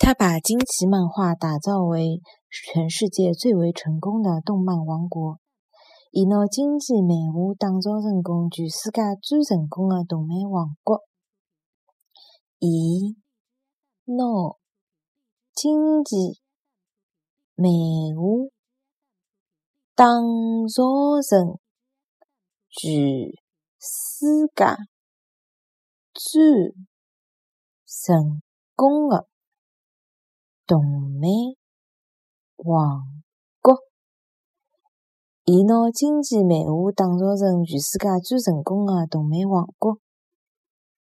他把惊奇漫画打造为全世界最为成功的动漫王国，伊拿惊奇漫画打造成功全世界最成功的动漫王国。伊拿惊奇漫画打造成全世界最成功的。动漫王国，伊拿经济漫画打造成全世界最成功的动漫王国。